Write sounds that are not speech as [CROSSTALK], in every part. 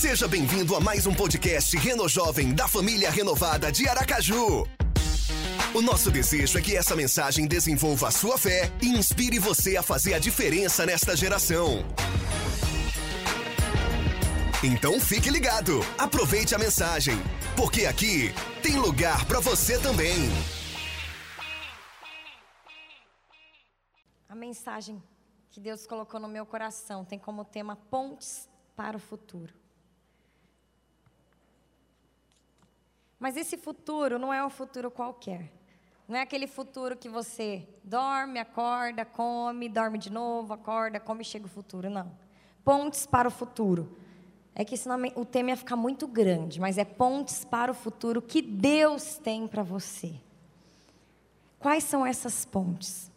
Seja bem-vindo a mais um podcast Reno Jovem da família renovada de Aracaju. O nosso desejo é que essa mensagem desenvolva a sua fé e inspire você a fazer a diferença nesta geração. Então fique ligado, aproveite a mensagem, porque aqui tem lugar para você também. A mensagem que Deus colocou no meu coração tem como tema Pontes para o Futuro. Mas esse futuro não é um futuro qualquer. Não é aquele futuro que você dorme, acorda, come, dorme de novo, acorda, come e chega o futuro. Não. Pontes para o futuro. É que senão o tema ia ficar muito grande, mas é pontes para o futuro que Deus tem para você. Quais são essas pontes?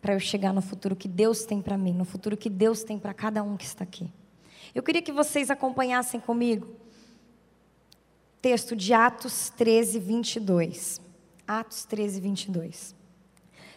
Para eu chegar no futuro que Deus tem para mim, no futuro que Deus tem para cada um que está aqui. Eu queria que vocês acompanhassem comigo texto de Atos 13, 22. Atos 13, 22.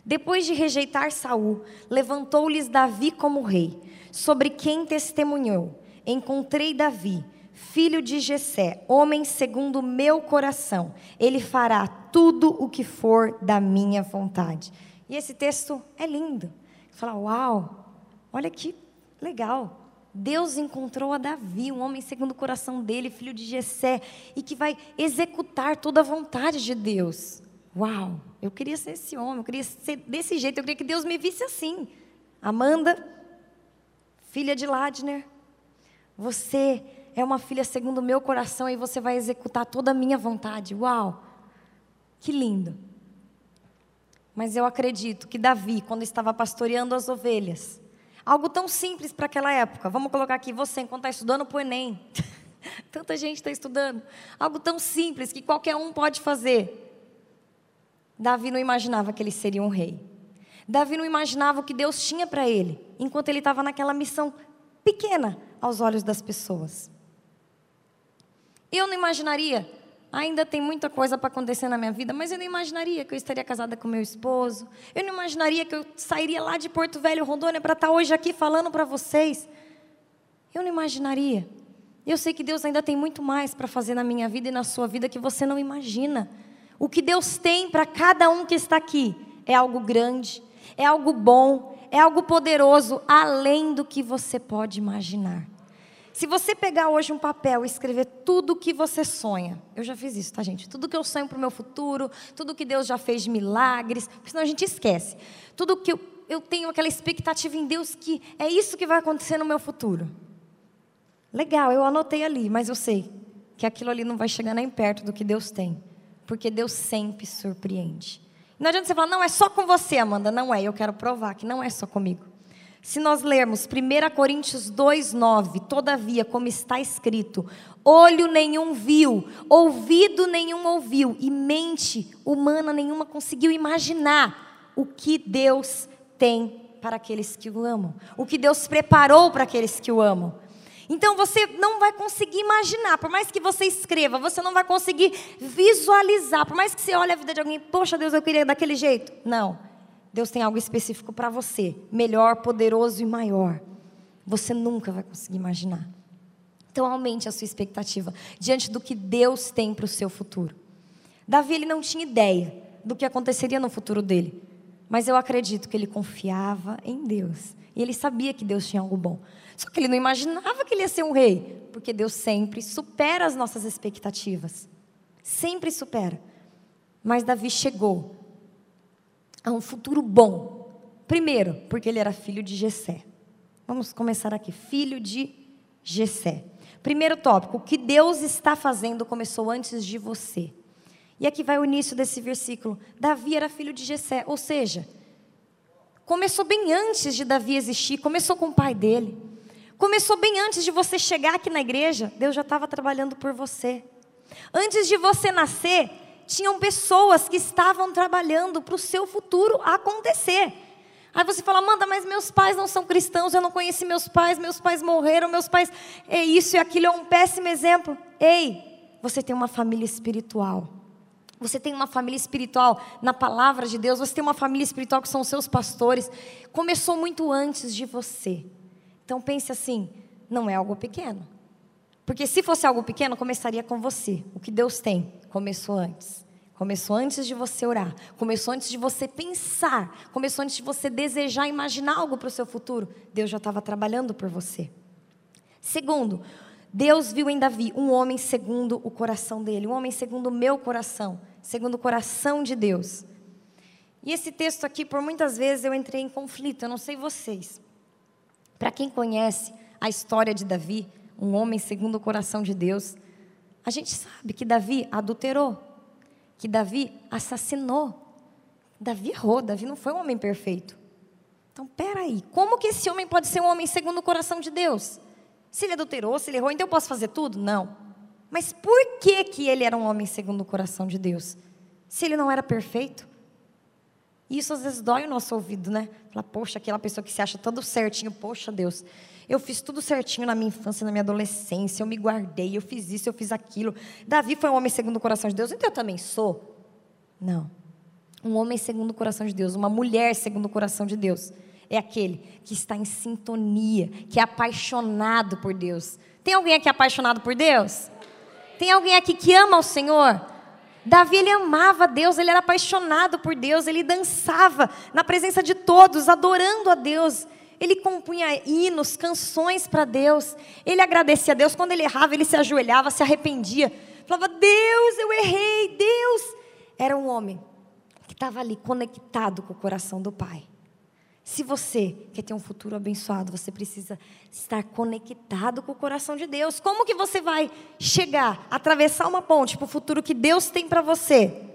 Depois de rejeitar Saul, levantou-lhes Davi como rei, sobre quem testemunhou: Encontrei Davi, filho de Jessé, homem segundo o meu coração. Ele fará tudo o que for da minha vontade. E esse texto é lindo. Fala, uau, olha que legal. Deus encontrou a Davi, um homem segundo o coração dele, filho de Jessé, e que vai executar toda a vontade de Deus. Uau, eu queria ser esse homem, eu queria ser desse jeito, eu queria que Deus me visse assim. Amanda, filha de Ladner, você é uma filha segundo o meu coração e você vai executar toda a minha vontade. Uau, que lindo. Mas eu acredito que Davi, quando estava pastoreando as ovelhas, Algo tão simples para aquela época. Vamos colocar aqui você, enquanto está estudando para o Enem. [LAUGHS] Tanta gente está estudando. Algo tão simples que qualquer um pode fazer. Davi não imaginava que ele seria um rei. Davi não imaginava o que Deus tinha para ele, enquanto ele estava naquela missão pequena aos olhos das pessoas. Eu não imaginaria ainda tem muita coisa para acontecer na minha vida, mas eu não imaginaria que eu estaria casada com meu esposo. Eu não imaginaria que eu sairia lá de Porto Velho, Rondônia, para estar hoje aqui falando para vocês. Eu não imaginaria. Eu sei que Deus ainda tem muito mais para fazer na minha vida e na sua vida que você não imagina. O que Deus tem para cada um que está aqui é algo grande, é algo bom, é algo poderoso, além do que você pode imaginar. Se você pegar hoje um papel e escrever tudo o que você sonha, eu já fiz isso, tá, gente? Tudo que eu sonho para o meu futuro, tudo que Deus já fez de milagres, porque senão a gente esquece. Tudo que eu, eu tenho aquela expectativa em Deus que é isso que vai acontecer no meu futuro. Legal, eu anotei ali, mas eu sei que aquilo ali não vai chegar nem perto do que Deus tem, porque Deus sempre surpreende. Não adianta você falar, não, é só com você, Amanda. Não é, eu quero provar que não é só comigo. Se nós lermos 1 Coríntios 2,9, todavia, como está escrito, olho nenhum viu, ouvido nenhum ouviu, e mente humana nenhuma conseguiu imaginar o que Deus tem para aqueles que o amam, o que Deus preparou para aqueles que o amam. Então você não vai conseguir imaginar, por mais que você escreva, você não vai conseguir visualizar, por mais que você olhe a vida de alguém, poxa Deus, eu queria daquele jeito. Não. Deus tem algo específico para você, melhor, poderoso e maior. Você nunca vai conseguir imaginar. Então aumente a sua expectativa diante do que Deus tem para o seu futuro. Davi ele não tinha ideia do que aconteceria no futuro dele, mas eu acredito que ele confiava em Deus e ele sabia que Deus tinha algo bom. Só que ele não imaginava que ele ia ser um rei, porque Deus sempre supera as nossas expectativas. Sempre supera. Mas Davi chegou a um futuro bom. Primeiro, porque ele era filho de Jessé. Vamos começar aqui, filho de Jessé. Primeiro tópico, o que Deus está fazendo começou antes de você. E aqui vai o início desse versículo. Davi era filho de Jessé, ou seja, começou bem antes de Davi existir, começou com o pai dele. Começou bem antes de você chegar aqui na igreja, Deus já estava trabalhando por você. Antes de você nascer, tinham pessoas que estavam trabalhando para o seu futuro acontecer. Aí você fala, Amanda, mas meus pais não são cristãos, eu não conheci meus pais, meus pais morreram, meus pais. É isso e aquilo, é um péssimo exemplo. Ei, você tem uma família espiritual. Você tem uma família espiritual na palavra de Deus, você tem uma família espiritual que são os seus pastores. Começou muito antes de você. Então pense assim: não é algo pequeno. Porque se fosse algo pequeno, começaria com você. O que Deus tem começou antes. Começou antes de você orar, começou antes de você pensar, começou antes de você desejar, imaginar algo para o seu futuro. Deus já estava trabalhando por você. Segundo, Deus viu em Davi um homem segundo o coração dele, um homem segundo o meu coração, segundo o coração de Deus. E esse texto aqui, por muitas vezes eu entrei em conflito, eu não sei vocês. Para quem conhece a história de Davi, um homem segundo o coração de Deus, a gente sabe que Davi adulterou que Davi assassinou. Davi errou, Davi não foi um homem perfeito. Então, peraí, como que esse homem pode ser um homem segundo o coração de Deus? Se ele adulterou, se ele errou, então eu posso fazer tudo? Não. Mas por que, que ele era um homem segundo o coração de Deus? Se ele não era perfeito? Isso às vezes dói o nosso ouvido, né? Fala, poxa, aquela pessoa que se acha todo certinho, poxa Deus, eu fiz tudo certinho na minha infância, na minha adolescência, eu me guardei, eu fiz isso, eu fiz aquilo. Davi foi um homem segundo o coração de Deus, então eu também sou? Não. Um homem segundo o coração de Deus, uma mulher segundo o coração de Deus, é aquele que está em sintonia, que é apaixonado por Deus. Tem alguém aqui apaixonado por Deus? Tem alguém aqui que ama o Senhor? Davi ele amava Deus, ele era apaixonado por Deus, ele dançava na presença de todos, adorando a Deus. Ele compunha hinos, canções para Deus. Ele agradecia a Deus. Quando ele errava, ele se ajoelhava, se arrependia. Falava: Deus, eu errei, Deus. Era um homem que estava ali conectado com o coração do Pai. Se você quer ter um futuro abençoado, você precisa estar conectado com o coração de Deus. Como que você vai chegar, atravessar uma ponte para o futuro que Deus tem para você?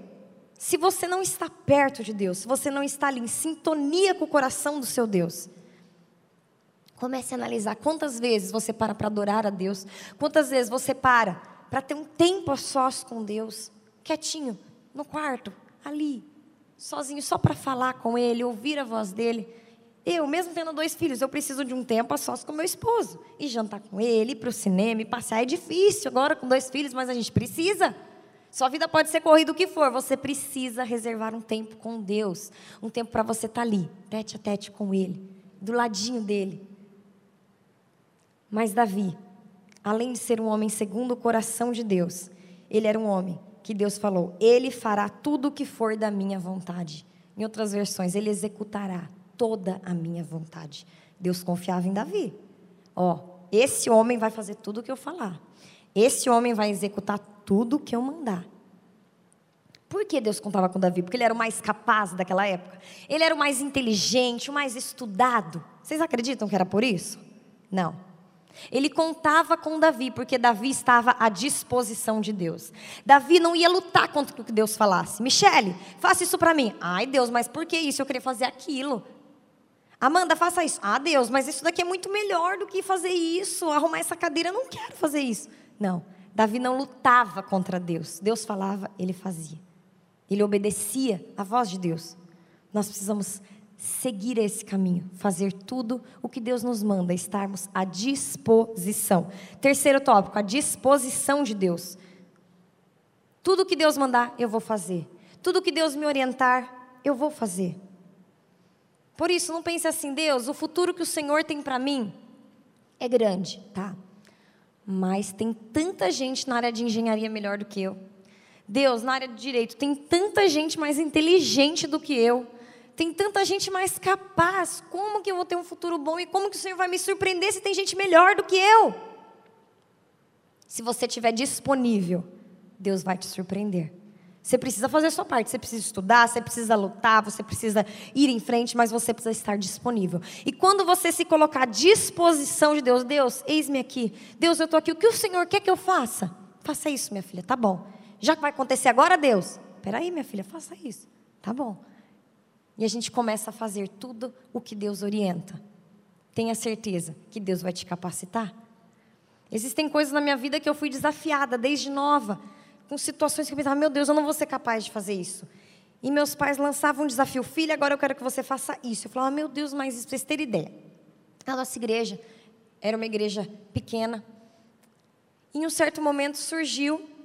Se você não está perto de Deus, se você não está ali em sintonia com o coração do seu Deus. Comece a analisar quantas vezes você para para adorar a Deus, quantas vezes você para para ter um tempo a sós com Deus, quietinho, no quarto, ali, sozinho, só para falar com Ele, ouvir a voz dele. Eu, mesmo tendo dois filhos, eu preciso de um tempo a sós com meu esposo. E jantar com ele, ir para o cinema, e passear é difícil agora com dois filhos, mas a gente precisa. Sua vida pode ser corrida o que for, você precisa reservar um tempo com Deus. Um tempo para você estar tá ali, tete a tete com Ele, do ladinho dele. Mas Davi, além de ser um homem segundo o coração de Deus, ele era um homem que Deus falou: Ele fará tudo o que for da minha vontade. Em outras versões, ele executará toda a minha vontade. Deus confiava em Davi. Ó, esse homem vai fazer tudo o que eu falar. Esse homem vai executar tudo o que eu mandar. Por que Deus contava com Davi? Porque ele era o mais capaz daquela época. Ele era o mais inteligente, o mais estudado. Vocês acreditam que era por isso? Não. Ele contava com Davi, porque Davi estava à disposição de Deus. Davi não ia lutar contra o que Deus falasse. Michele, faça isso para mim. Ai, Deus, mas por que isso? Eu queria fazer aquilo. Amanda, faça isso. Ah, Deus, mas isso daqui é muito melhor do que fazer isso. Arrumar essa cadeira, eu não quero fazer isso. Não, Davi não lutava contra Deus. Deus falava, ele fazia. Ele obedecia à voz de Deus. Nós precisamos seguir esse caminho, fazer tudo o que Deus nos manda, estarmos à disposição. Terceiro tópico, a disposição de Deus. Tudo que Deus mandar, eu vou fazer. Tudo que Deus me orientar, eu vou fazer. Por isso, não pense assim, Deus, o futuro que o Senhor tem para mim é grande, tá? Mas tem tanta gente na área de engenharia melhor do que eu. Deus, na área de direito, tem tanta gente mais inteligente do que eu. Tem tanta gente mais capaz. Como que eu vou ter um futuro bom? E como que o Senhor vai me surpreender se tem gente melhor do que eu? Se você estiver disponível, Deus vai te surpreender. Você precisa fazer a sua parte, você precisa estudar, você precisa lutar, você precisa ir em frente, mas você precisa estar disponível. E quando você se colocar à disposição de Deus, Deus, eis-me aqui. Deus, eu estou aqui. O que o Senhor quer que eu faça? Faça isso, minha filha, tá bom. Já que vai acontecer agora, Deus, peraí, minha filha, faça isso. Tá bom. E a gente começa a fazer tudo o que Deus orienta. Tenha certeza que Deus vai te capacitar. Existem coisas na minha vida que eu fui desafiada desde nova, com situações que eu pensava, meu Deus, eu não vou ser capaz de fazer isso. E meus pais lançavam um desafio, filha, agora eu quero que você faça isso. Eu falava, meu Deus, mas isso, vocês ideia. A nossa igreja era uma igreja pequena. E em um certo momento surgiu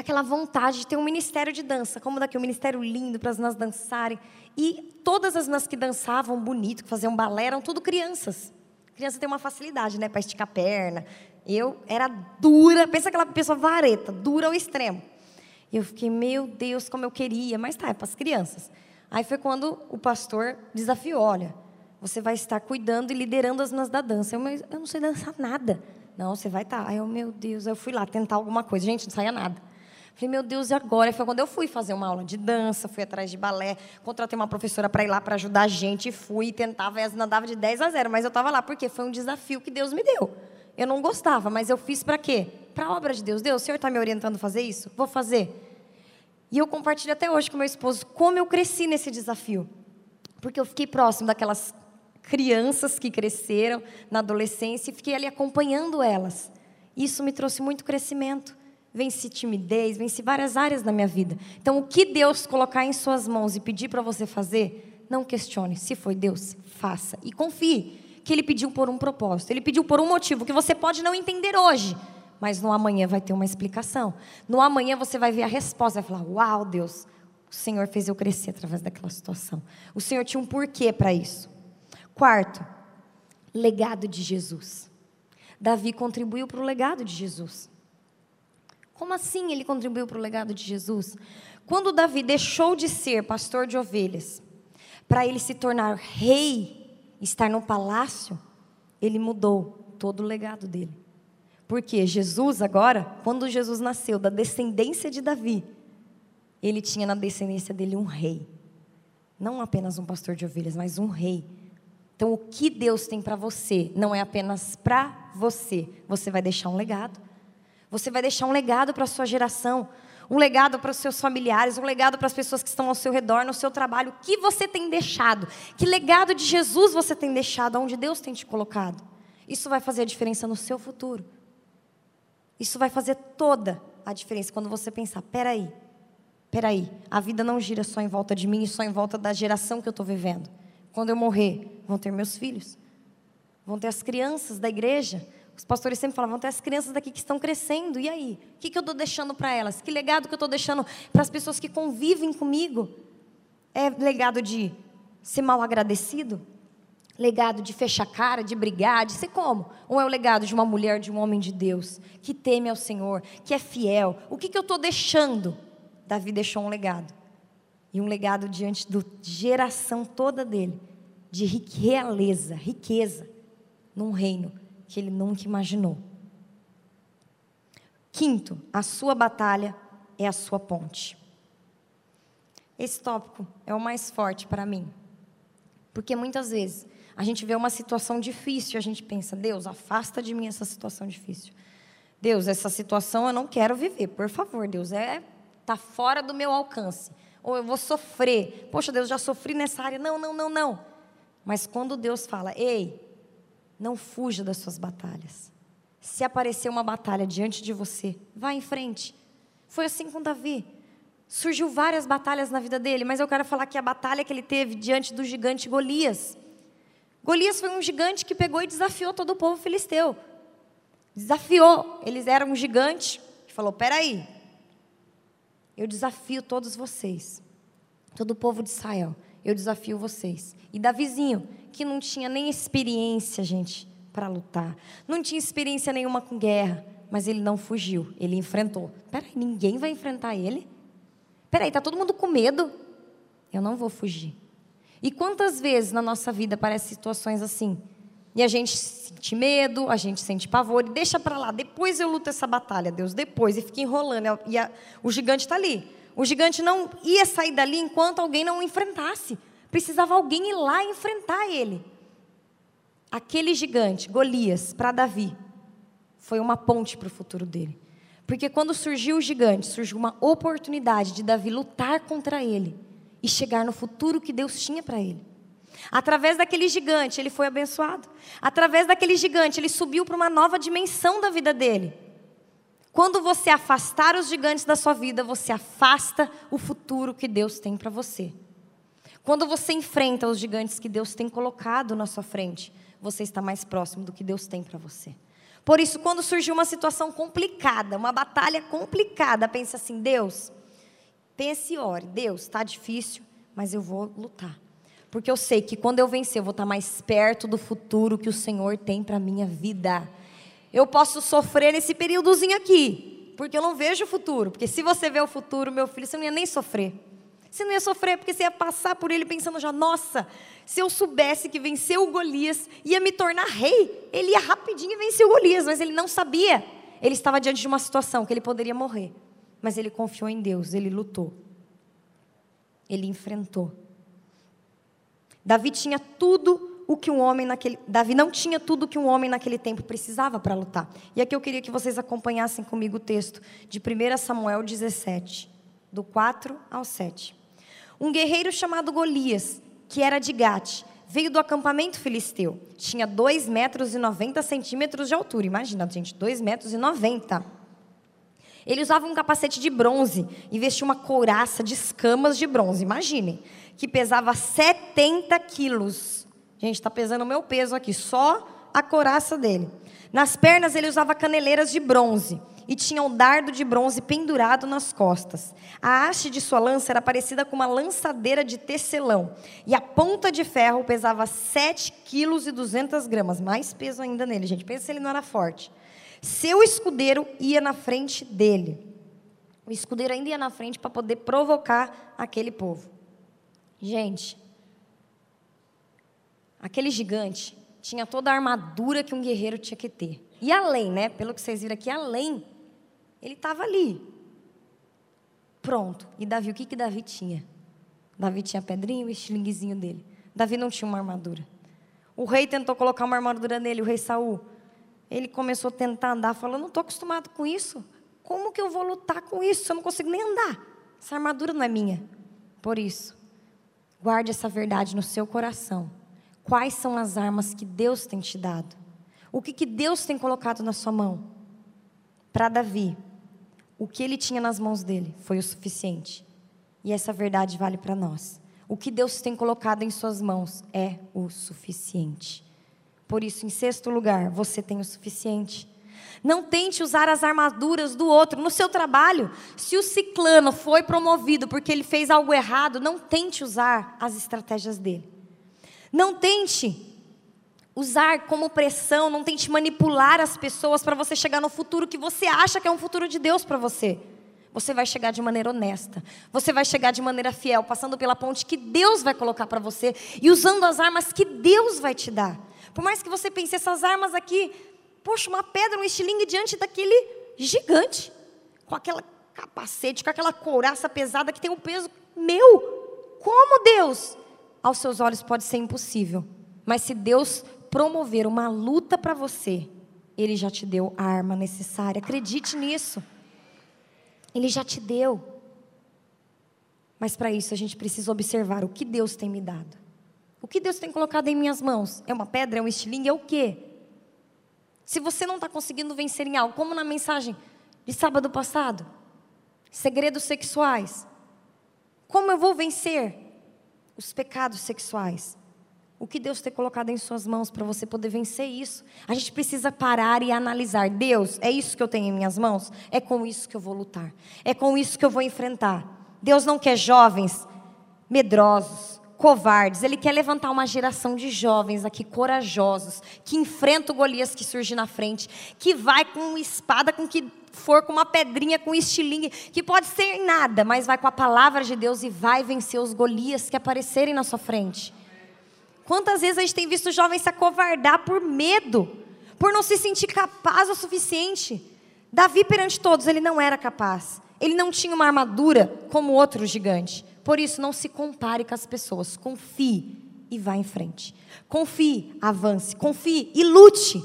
aquela vontade de ter um ministério de dança, como daqui um ministério lindo para as meninas dançarem. E todas as meninas que dançavam bonito, que faziam balé, eram tudo crianças. Criança tem uma facilidade, né, para esticar a perna, Eu era dura, pensa aquela pessoa vareta, dura ao extremo. E eu fiquei, meu Deus, como eu queria, mas tá, é para as crianças. Aí foi quando o pastor desafiou: olha, você vai estar cuidando e liderando as meninas da dança. Eu, mas eu não sei dançar nada. Não, você vai estar. Tá. Aí eu, meu Deus, eu fui lá tentar alguma coisa. Gente, não saía nada. Falei, meu Deus, e agora? Foi quando eu fui fazer uma aula de dança, fui atrás de balé, contratei uma professora para ir lá para ajudar a gente, fui, tentava, e as dava de 10 a 0, mas eu estava lá, porque foi um desafio que Deus me deu. Eu não gostava, mas eu fiz para quê? Para a obra de Deus. Deus, o Senhor está me orientando a fazer isso? Vou fazer. E eu compartilho até hoje com meu esposo como eu cresci nesse desafio. Porque eu fiquei próximo daquelas crianças que cresceram na adolescência e fiquei ali acompanhando elas. Isso me trouxe muito crescimento. Venci timidez, venci várias áreas da minha vida. Então, o que Deus colocar em suas mãos e pedir para você fazer, não questione. Se foi Deus, faça. E confie que Ele pediu por um propósito. Ele pediu por um motivo que você pode não entender hoje, mas no amanhã vai ter uma explicação. No amanhã você vai ver a resposta, vai falar: Uau, Deus, o Senhor fez eu crescer através daquela situação. O Senhor tinha um porquê para isso. Quarto, legado de Jesus. Davi contribuiu para o legado de Jesus. Como assim ele contribuiu para o legado de Jesus? Quando Davi deixou de ser pastor de ovelhas, para ele se tornar rei, estar no palácio, ele mudou todo o legado dele. Porque Jesus agora, quando Jesus nasceu da descendência de Davi, ele tinha na descendência dele um rei. Não apenas um pastor de ovelhas, mas um rei então, o que Deus tem para você não é apenas para você. Você vai deixar um legado. Você vai deixar um legado para a sua geração, um legado para os seus familiares, um legado para as pessoas que estão ao seu redor, no seu trabalho. O que você tem deixado? Que legado de Jesus você tem deixado, onde Deus tem te colocado? Isso vai fazer a diferença no seu futuro. Isso vai fazer toda a diferença quando você pensar: peraí, peraí, a vida não gira só em volta de mim e só em volta da geração que eu estou vivendo. Quando eu morrer, vão ter meus filhos, vão ter as crianças da igreja. Os pastores sempre falam, vão ter as crianças daqui que estão crescendo. E aí? O que, que eu estou deixando para elas? Que legado que eu estou deixando para as pessoas que convivem comigo? É legado de ser mal agradecido? Legado de fechar cara, de brigar, de ser como? Ou é o legado de uma mulher, de um homem de Deus, que teme ao Senhor, que é fiel? O que, que eu estou deixando? Davi deixou um legado e um legado diante da geração toda dele, de realeza, riqueza, num reino que ele nunca imaginou. Quinto, a sua batalha é a sua ponte. Esse tópico é o mais forte para mim, porque muitas vezes a gente vê uma situação difícil e a gente pensa, Deus, afasta de mim essa situação difícil. Deus, essa situação eu não quero viver, por favor, Deus, é tá fora do meu alcance ou eu vou sofrer. Poxa, Deus, já sofri nessa área. Não, não, não, não. Mas quando Deus fala, ei, não fuja das suas batalhas. Se aparecer uma batalha diante de você, vá em frente. Foi assim com Davi. Surgiu várias batalhas na vida dele, mas eu quero falar que a batalha que ele teve diante do gigante Golias. Golias foi um gigante que pegou e desafiou todo o povo filisteu. Desafiou. Eles eram um gigante que falou: peraí, eu desafio todos vocês, todo o povo de Israel. Eu desafio vocês. E Davizinho, que não tinha nem experiência, gente, para lutar. Não tinha experiência nenhuma com guerra. Mas ele não fugiu. Ele enfrentou. Peraí, ninguém vai enfrentar ele? Peraí, está todo mundo com medo? Eu não vou fugir. E quantas vezes na nossa vida aparecem situações assim? E a gente sente medo, a gente sente pavor, e deixa para lá, depois eu luto essa batalha, Deus, depois, e fica enrolando. E a, o gigante está ali. O gigante não ia sair dali enquanto alguém não o enfrentasse. Precisava alguém ir lá enfrentar ele. Aquele gigante, Golias, para Davi, foi uma ponte para o futuro dele. Porque quando surgiu o gigante, surgiu uma oportunidade de Davi lutar contra ele e chegar no futuro que Deus tinha para ele. Através daquele gigante, ele foi abençoado. Através daquele gigante, ele subiu para uma nova dimensão da vida dele. Quando você afastar os gigantes da sua vida, você afasta o futuro que Deus tem para você. Quando você enfrenta os gigantes que Deus tem colocado na sua frente, você está mais próximo do que Deus tem para você. Por isso, quando surgiu uma situação complicada, uma batalha complicada, pense assim: Deus, pense e ore. Deus, está difícil, mas eu vou lutar. Porque eu sei que quando eu vencer, eu vou estar mais perto do futuro que o Senhor tem para a minha vida. Eu posso sofrer nesse períodozinho aqui, porque eu não vejo o futuro. Porque se você vê o futuro, meu filho, você não ia nem sofrer. Você não ia sofrer porque você ia passar por ele pensando já, nossa, se eu soubesse que venceu o Golias, ia me tornar rei. Ele ia rapidinho vencer o Golias, mas ele não sabia. Ele estava diante de uma situação que ele poderia morrer. Mas ele confiou em Deus, ele lutou. Ele enfrentou. Davi tinha tudo o que um homem naquele. Davi não tinha tudo o que um homem naquele tempo precisava para lutar. E aqui eu queria que vocês acompanhassem comigo o texto de 1 Samuel 17, do 4 ao 7. Um guerreiro chamado Golias, que era de Gate, veio do acampamento filisteu. Tinha 2 metros e 90 centímetros de altura. Imagina, gente, 2 metros e 90. Ele usava um capacete de bronze e vestia uma couraça de escamas de bronze. Imaginem que pesava 70 quilos. Gente, está pesando o meu peso aqui, só a coraça dele. Nas pernas ele usava caneleiras de bronze e tinha um dardo de bronze pendurado nas costas. A haste de sua lança era parecida com uma lançadeira de tecelão. E a ponta de ferro pesava 7 quilos e 200 gramas. Mais peso ainda nele, gente. Pensa se ele não era forte. Seu escudeiro ia na frente dele. O escudeiro ainda ia na frente para poder provocar aquele povo. Gente, aquele gigante tinha toda a armadura que um guerreiro tinha que ter. E além, né? Pelo que vocês viram aqui, além, ele estava ali. Pronto. E Davi, o que que Davi tinha? Davi tinha a pedrinha e o estilinguezinho dele. Davi não tinha uma armadura. O rei tentou colocar uma armadura nele, o rei Saul. Ele começou a tentar andar, falou: "Não estou acostumado com isso. Como que eu vou lutar com isso? Eu não consigo nem andar. Essa armadura não é minha." Por isso, Guarde essa verdade no seu coração. Quais são as armas que Deus tem te dado? O que, que Deus tem colocado na sua mão? Para Davi, o que ele tinha nas mãos dele foi o suficiente. E essa verdade vale para nós. O que Deus tem colocado em suas mãos é o suficiente. Por isso, em sexto lugar, você tem o suficiente. Não tente usar as armaduras do outro no seu trabalho. Se o ciclano foi promovido porque ele fez algo errado, não tente usar as estratégias dele. Não tente usar como pressão, não tente manipular as pessoas para você chegar no futuro que você acha que é um futuro de Deus para você. Você vai chegar de maneira honesta. Você vai chegar de maneira fiel, passando pela ponte que Deus vai colocar para você e usando as armas que Deus vai te dar. Por mais que você pense, essas armas aqui poxa, uma pedra, um estilingue diante daquele gigante, com aquela capacete, com aquela couraça pesada que tem um peso meu. Como Deus? Aos seus olhos pode ser impossível, mas se Deus promover uma luta para você, Ele já te deu a arma necessária. Acredite nisso. Ele já te deu. Mas para isso a gente precisa observar o que Deus tem me dado. O que Deus tem colocado em minhas mãos? É uma pedra, é um estilingue, é o quê? Se você não está conseguindo vencer em algo, como na mensagem de sábado passado, segredos sexuais. Como eu vou vencer os pecados sexuais? O que Deus tem colocado em suas mãos para você poder vencer isso? A gente precisa parar e analisar. Deus, é isso que eu tenho em minhas mãos? É com isso que eu vou lutar. É com isso que eu vou enfrentar. Deus não quer jovens medrosos, covardes. Ele quer levantar uma geração de jovens aqui corajosos, que enfrenta o Golias que surge na frente, que vai com espada, com que for com uma pedrinha, com estilingue, que pode ser nada, mas vai com a palavra de Deus e vai vencer os Golias que aparecerem na sua frente. Quantas vezes a gente tem visto jovens se acovardar por medo, por não se sentir capaz o suficiente? Davi perante todos, ele não era capaz. Ele não tinha uma armadura como outro gigante. Por isso, não se compare com as pessoas. Confie e vá em frente. Confie, avance. Confie e lute.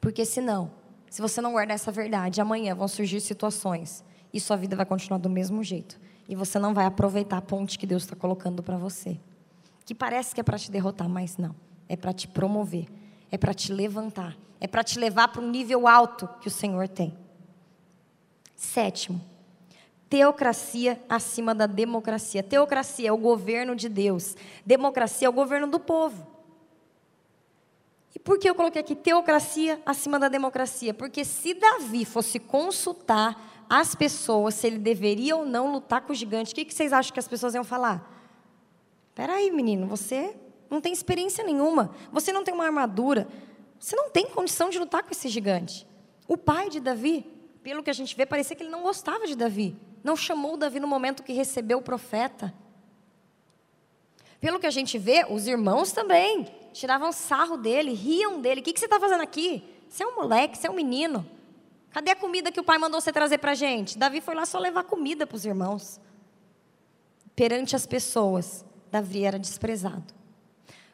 Porque senão, se você não guardar essa verdade, amanhã vão surgir situações e sua vida vai continuar do mesmo jeito. E você não vai aproveitar a ponte que Deus está colocando para você. Que parece que é para te derrotar, mas não. É para te promover. É para te levantar. É para te levar para um nível alto que o Senhor tem. Sétimo, Teocracia acima da democracia. Teocracia é o governo de Deus. Democracia é o governo do povo. E por que eu coloquei aqui teocracia acima da democracia? Porque se Davi fosse consultar as pessoas se ele deveria ou não lutar com o gigante, o que vocês acham que as pessoas iam falar? Espera aí, menino, você não tem experiência nenhuma. Você não tem uma armadura. Você não tem condição de lutar com esse gigante. O pai de Davi, pelo que a gente vê, parecia que ele não gostava de Davi. Não chamou Davi no momento que recebeu o profeta. Pelo que a gente vê, os irmãos também tiravam sarro dele, riam dele. O que, que você está fazendo aqui? Você é um moleque, você é um menino. Cadê a comida que o pai mandou você trazer para a gente? Davi foi lá só levar comida para os irmãos. Perante as pessoas, Davi era desprezado.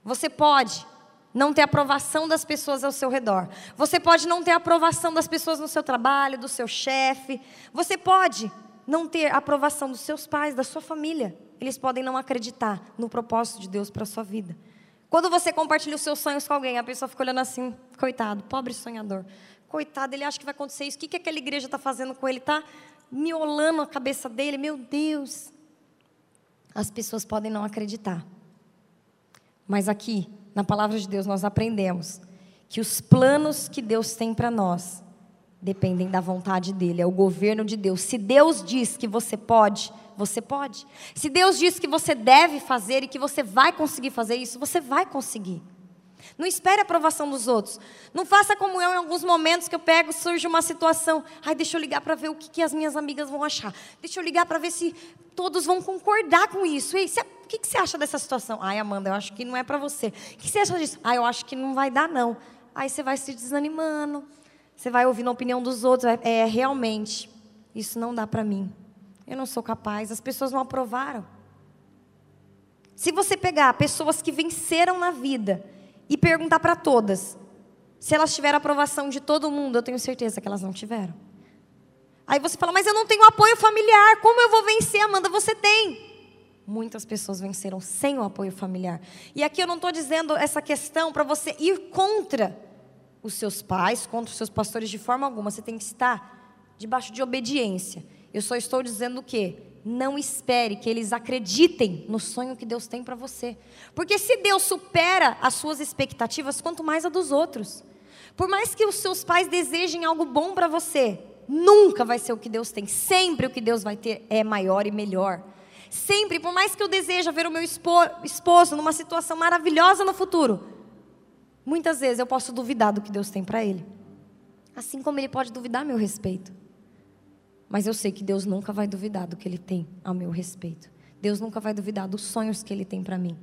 Você pode não ter aprovação das pessoas ao seu redor. Você pode não ter aprovação das pessoas no seu trabalho, do seu chefe. Você pode não ter aprovação dos seus pais, da sua família. Eles podem não acreditar no propósito de Deus para a sua vida. Quando você compartilha os seus sonhos com alguém, a pessoa fica olhando assim, coitado, pobre sonhador. Coitado, ele acha que vai acontecer isso. O que, que aquela igreja está fazendo com ele? Está miolando a cabeça dele. Meu Deus. As pessoas podem não acreditar. Mas aqui, na palavra de Deus, nós aprendemos que os planos que Deus tem para nós dependem da vontade dele, é o governo de Deus. Se Deus diz que você pode, você pode. Se Deus diz que você deve fazer e que você vai conseguir fazer isso, você vai conseguir. Não espere a aprovação dos outros. Não faça como eu em alguns momentos que eu pego, surge uma situação. Ai, deixa eu ligar para ver o que, que, as minhas amigas vão achar. Deixa eu ligar para ver se todos vão concordar com isso. Ei, o que, que você acha dessa situação? Ai, Amanda, eu acho que não é para você. O que você acha disso? Ai, eu acho que não vai dar, não. Aí você vai se desanimando. Você vai ouvindo a opinião dos outros. É, é realmente, isso não dá para mim. Eu não sou capaz. As pessoas não aprovaram. Se você pegar pessoas que venceram na vida e perguntar para todas se elas tiveram aprovação de todo mundo, eu tenho certeza que elas não tiveram. Aí você fala, mas eu não tenho apoio familiar, como eu vou vencer, Amanda? Você tem. Muitas pessoas venceram sem o apoio familiar. E aqui eu não estou dizendo essa questão para você ir contra os seus pais, contra os seus pastores de forma alguma. Você tem que estar debaixo de obediência. Eu só estou dizendo o quê? Não espere que eles acreditem no sonho que Deus tem para você. Porque se Deus supera as suas expectativas, quanto mais a dos outros. Por mais que os seus pais desejem algo bom para você, nunca vai ser o que Deus tem. Sempre o que Deus vai ter é maior e melhor. Sempre, por mais que eu deseje ver o meu esposo numa situação maravilhosa no futuro, muitas vezes eu posso duvidar do que Deus tem para ele. Assim como ele pode duvidar a meu respeito. Mas eu sei que Deus nunca vai duvidar do que Ele tem a meu respeito. Deus nunca vai duvidar dos sonhos que Ele tem para mim.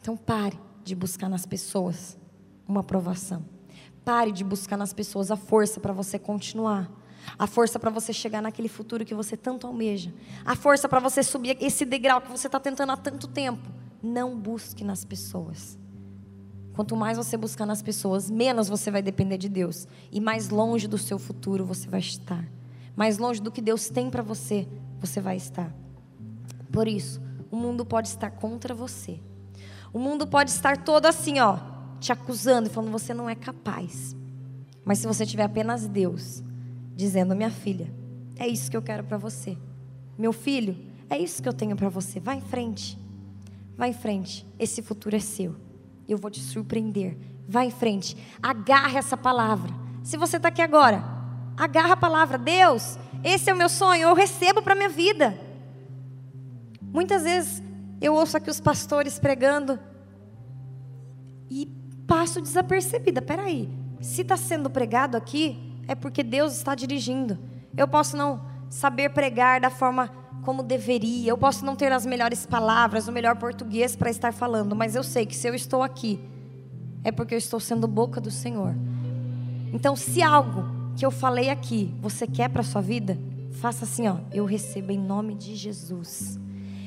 Então pare de buscar nas pessoas uma aprovação. Pare de buscar nas pessoas a força para você continuar. A força para você chegar naquele futuro que você tanto almeja. A força para você subir esse degrau que você está tentando há tanto tempo. Não busque nas pessoas. Quanto mais você buscar nas pessoas, menos você vai depender de Deus. E mais longe do seu futuro você vai estar mais longe do que Deus tem para você, você vai estar. Por isso, o mundo pode estar contra você. O mundo pode estar todo assim, ó, te acusando e falando você não é capaz. Mas se você tiver apenas Deus dizendo, minha filha, é isso que eu quero para você. Meu filho, é isso que eu tenho para você. Vai em frente. Vai em frente. Esse futuro é seu. Eu vou te surpreender. Vai em frente. Agarre essa palavra. Se você está aqui agora, agarra a palavra, Deus, esse é o meu sonho, eu recebo para a minha vida. Muitas vezes eu ouço aqui os pastores pregando e passo desapercebida. Peraí, se está sendo pregado aqui, é porque Deus está dirigindo. Eu posso não saber pregar da forma como deveria, eu posso não ter as melhores palavras, o melhor português para estar falando, mas eu sei que se eu estou aqui, é porque eu estou sendo boca do Senhor. Então, se algo que eu falei aqui, você quer para sua vida? Faça assim, ó, eu recebo em nome de Jesus.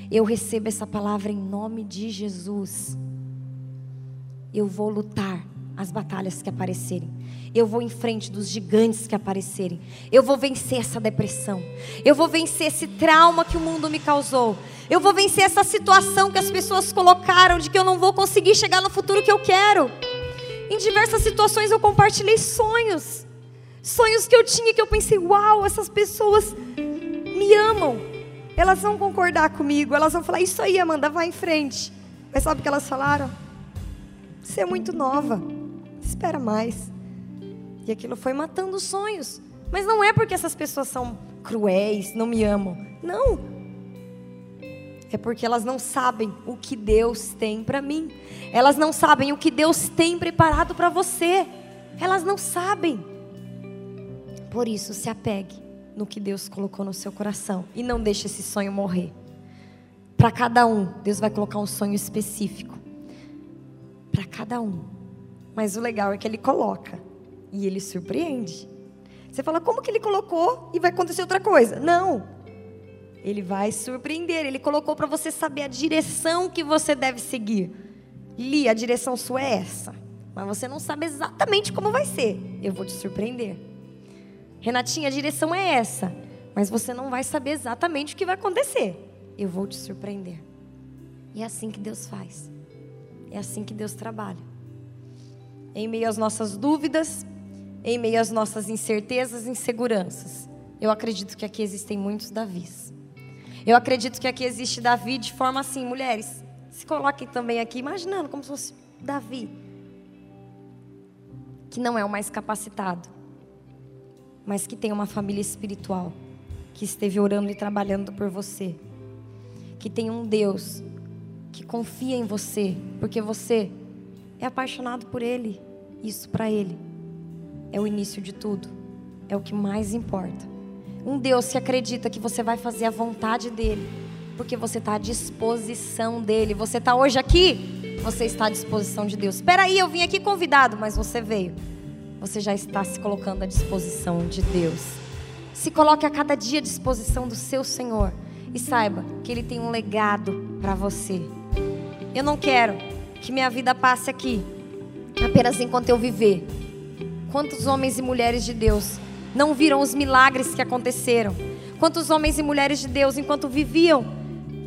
Eu recebo essa palavra em nome de Jesus. Eu vou lutar as batalhas que aparecerem. Eu vou em frente dos gigantes que aparecerem. Eu vou vencer essa depressão. Eu vou vencer esse trauma que o mundo me causou. Eu vou vencer essa situação que as pessoas colocaram de que eu não vou conseguir chegar no futuro que eu quero. Em diversas situações eu compartilhei sonhos. Sonhos que eu tinha que eu pensei, uau, essas pessoas me amam. Elas vão concordar comigo, elas vão falar, isso aí, Amanda, vai em frente. Mas sabe o que elas falaram? Você é muito nova, espera mais. E aquilo foi matando os sonhos. Mas não é porque essas pessoas são cruéis, não me amam. Não. É porque elas não sabem o que Deus tem para mim. Elas não sabem o que Deus tem preparado para você. Elas não sabem. Por isso, se apegue no que Deus colocou no seu coração e não deixe esse sonho morrer. Para cada um, Deus vai colocar um sonho específico. Para cada um. Mas o legal é que Ele coloca e Ele surpreende. Você fala, como que Ele colocou e vai acontecer outra coisa? Não. Ele vai surpreender. Ele colocou para você saber a direção que você deve seguir. Li, a direção sua é essa. Mas você não sabe exatamente como vai ser. Eu vou te surpreender. Renatinha, a direção é essa. Mas você não vai saber exatamente o que vai acontecer. Eu vou te surpreender. E é assim que Deus faz. É assim que Deus trabalha. Em meio às nossas dúvidas, em meio às nossas incertezas e inseguranças, eu acredito que aqui existem muitos Davis. Eu acredito que aqui existe Davi de forma assim, mulheres, se coloquem também aqui, imaginando como se fosse Davi, que não é o mais capacitado, mas que tem uma família espiritual, que esteve orando e trabalhando por você, que tem um Deus que confia em você, porque você é apaixonado por Ele. Isso para Ele é o início de tudo, é o que mais importa. Um Deus que acredita que você vai fazer a vontade dEle, porque você está à disposição dEle. Você está hoje aqui, você está à disposição de Deus. Espera aí, eu vim aqui convidado, mas você veio. Você já está se colocando à disposição de Deus. Se coloque a cada dia à disposição do seu Senhor e saiba que Ele tem um legado para você. Eu não quero que minha vida passe aqui apenas enquanto eu viver. Quantos homens e mulheres de Deus não viram os milagres que aconteceram? Quantos homens e mulheres de Deus, enquanto viviam,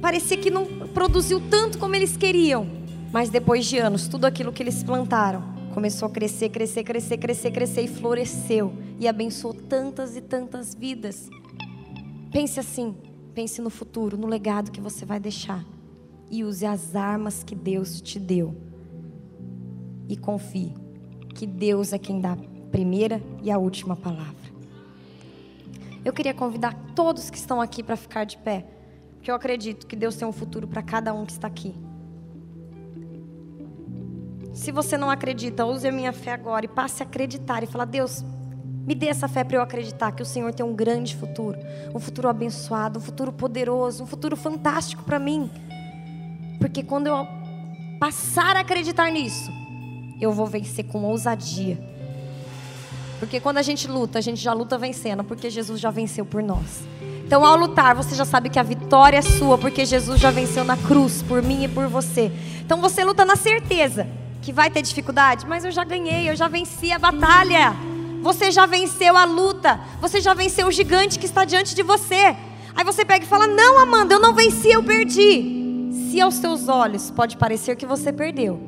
parecia que não produziu tanto como eles queriam, mas depois de anos, tudo aquilo que eles plantaram começou a crescer, crescer, crescer, crescer, crescer e floresceu e abençoou tantas e tantas vidas. Pense assim, pense no futuro, no legado que você vai deixar e use as armas que Deus te deu. E confie que Deus é quem dá a primeira e a última palavra. Eu queria convidar todos que estão aqui para ficar de pé, porque eu acredito que Deus tem um futuro para cada um que está aqui. Se você não acredita, use a minha fé agora e passe a acreditar e falar: Deus, me dê essa fé para eu acreditar que o Senhor tem um grande futuro, um futuro abençoado, um futuro poderoso, um futuro fantástico para mim. Porque quando eu passar a acreditar nisso, eu vou vencer com ousadia. Porque quando a gente luta, a gente já luta vencendo, porque Jesus já venceu por nós. Então, ao lutar, você já sabe que a vitória é sua, porque Jesus já venceu na cruz por mim e por você. Então, você luta na certeza que vai ter dificuldade, mas eu já ganhei, eu já venci a batalha. Você já venceu a luta, você já venceu o gigante que está diante de você. Aí você pega e fala: Não, Amanda, eu não venci, eu perdi se aos teus olhos pode parecer que você perdeu,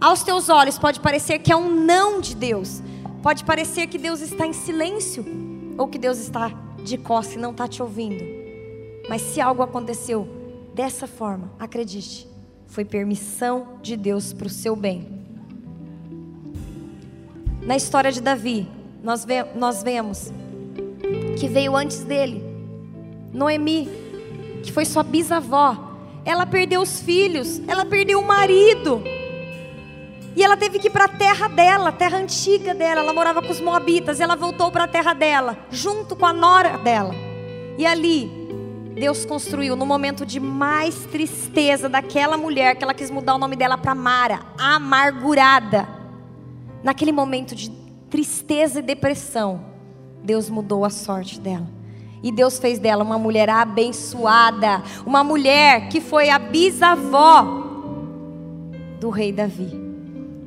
aos teus olhos pode parecer que é um não de Deus, pode parecer que Deus está em silêncio, ou que Deus está de costas e não está te ouvindo. Mas se algo aconteceu dessa forma, acredite, foi permissão de Deus para o seu bem. Na história de Davi, nós, ve nós vemos que veio antes dele, Noemi, que foi sua bisavó, ela perdeu os filhos, ela perdeu o marido. E ela teve que ir para a terra dela, terra antiga dela. Ela morava com os moabitas. Ela voltou para a terra dela, junto com a nora dela. E ali, Deus construiu, no momento de mais tristeza daquela mulher, que ela quis mudar o nome dela para Mara, amargurada. Naquele momento de tristeza e depressão, Deus mudou a sorte dela. E Deus fez dela uma mulher abençoada, uma mulher que foi a bisavó do rei Davi.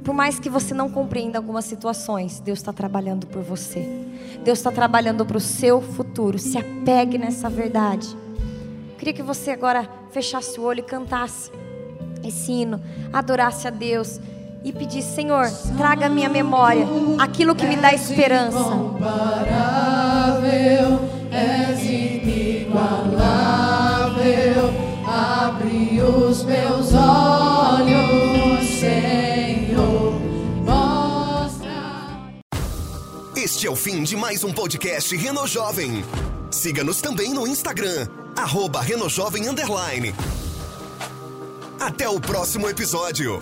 Por mais que você não compreenda algumas situações, Deus está trabalhando por você. Deus está trabalhando para o seu futuro. Se apegue nessa verdade. Queria que você agora fechasse o olho e cantasse esse hino, adorasse a Deus e pedisse: Senhor, traga à minha memória aquilo que me dá esperança és inigualável. Abre os meus olhos, Senhor. Mostra. Este é o fim de mais um podcast Reno Jovem. Siga-nos também no Instagram, arroba Renojovem Underline. Até o próximo episódio.